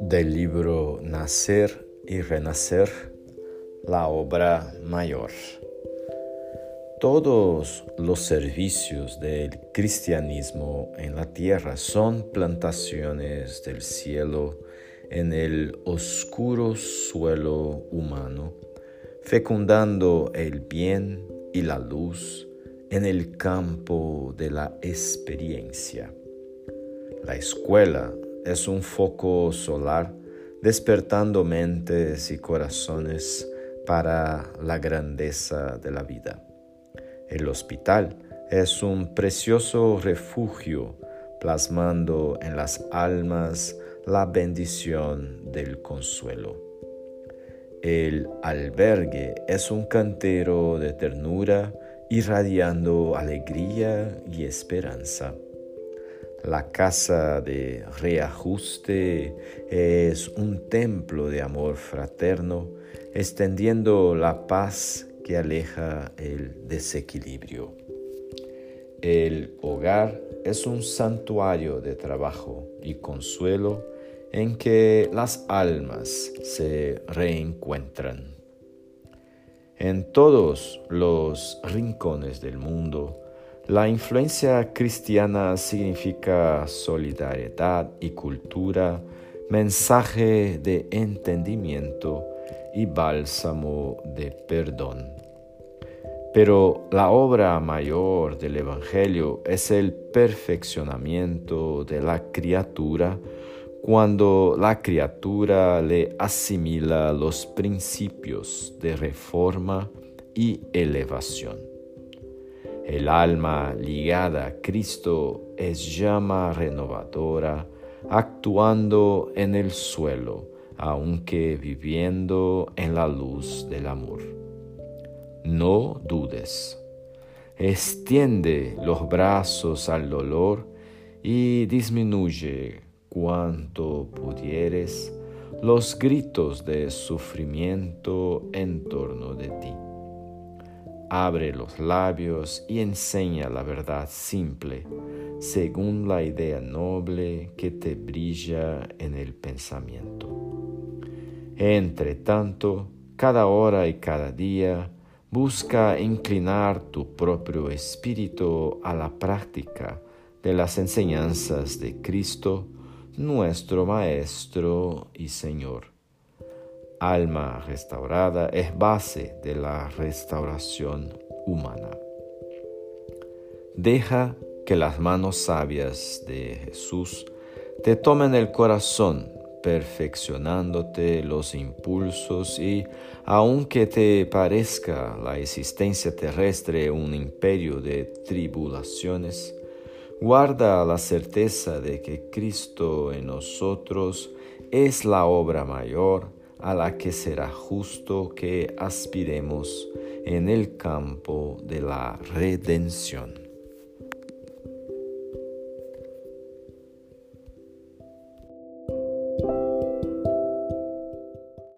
Del libro Nacer y Renacer, la obra mayor. Todos los servicios del cristianismo en la tierra son plantaciones del cielo en el oscuro suelo humano, fecundando el bien y la luz en el campo de la experiencia. La escuela es un foco solar despertando mentes y corazones para la grandeza de la vida. El hospital es un precioso refugio plasmando en las almas la bendición del consuelo. El albergue es un cantero de ternura irradiando alegría y esperanza. La casa de reajuste es un templo de amor fraterno, extendiendo la paz que aleja el desequilibrio. El hogar es un santuario de trabajo y consuelo en que las almas se reencuentran. En todos los rincones del mundo, la influencia cristiana significa solidaridad y cultura, mensaje de entendimiento y bálsamo de perdón. Pero la obra mayor del Evangelio es el perfeccionamiento de la criatura cuando la criatura le asimila los principios de reforma y elevación. El alma ligada a Cristo es llama renovadora, actuando en el suelo, aunque viviendo en la luz del amor. No dudes. Extiende los brazos al dolor y disminuye cuanto pudieres los gritos de sufrimiento en torno de ti. Abre los labios y enseña la verdad simple, según la idea noble que te brilla en el pensamiento. Entre tanto, cada hora y cada día, busca inclinar tu propio espíritu a la práctica de las enseñanzas de Cristo, nuestro Maestro y Señor. Alma restaurada es base de la restauración humana. Deja que las manos sabias de Jesús te tomen el corazón, perfeccionándote los impulsos y, aunque te parezca la existencia terrestre un imperio de tribulaciones, Guarda la certeza de que Cristo en nosotros es la obra mayor a la que será justo que aspiremos en el campo de la redención.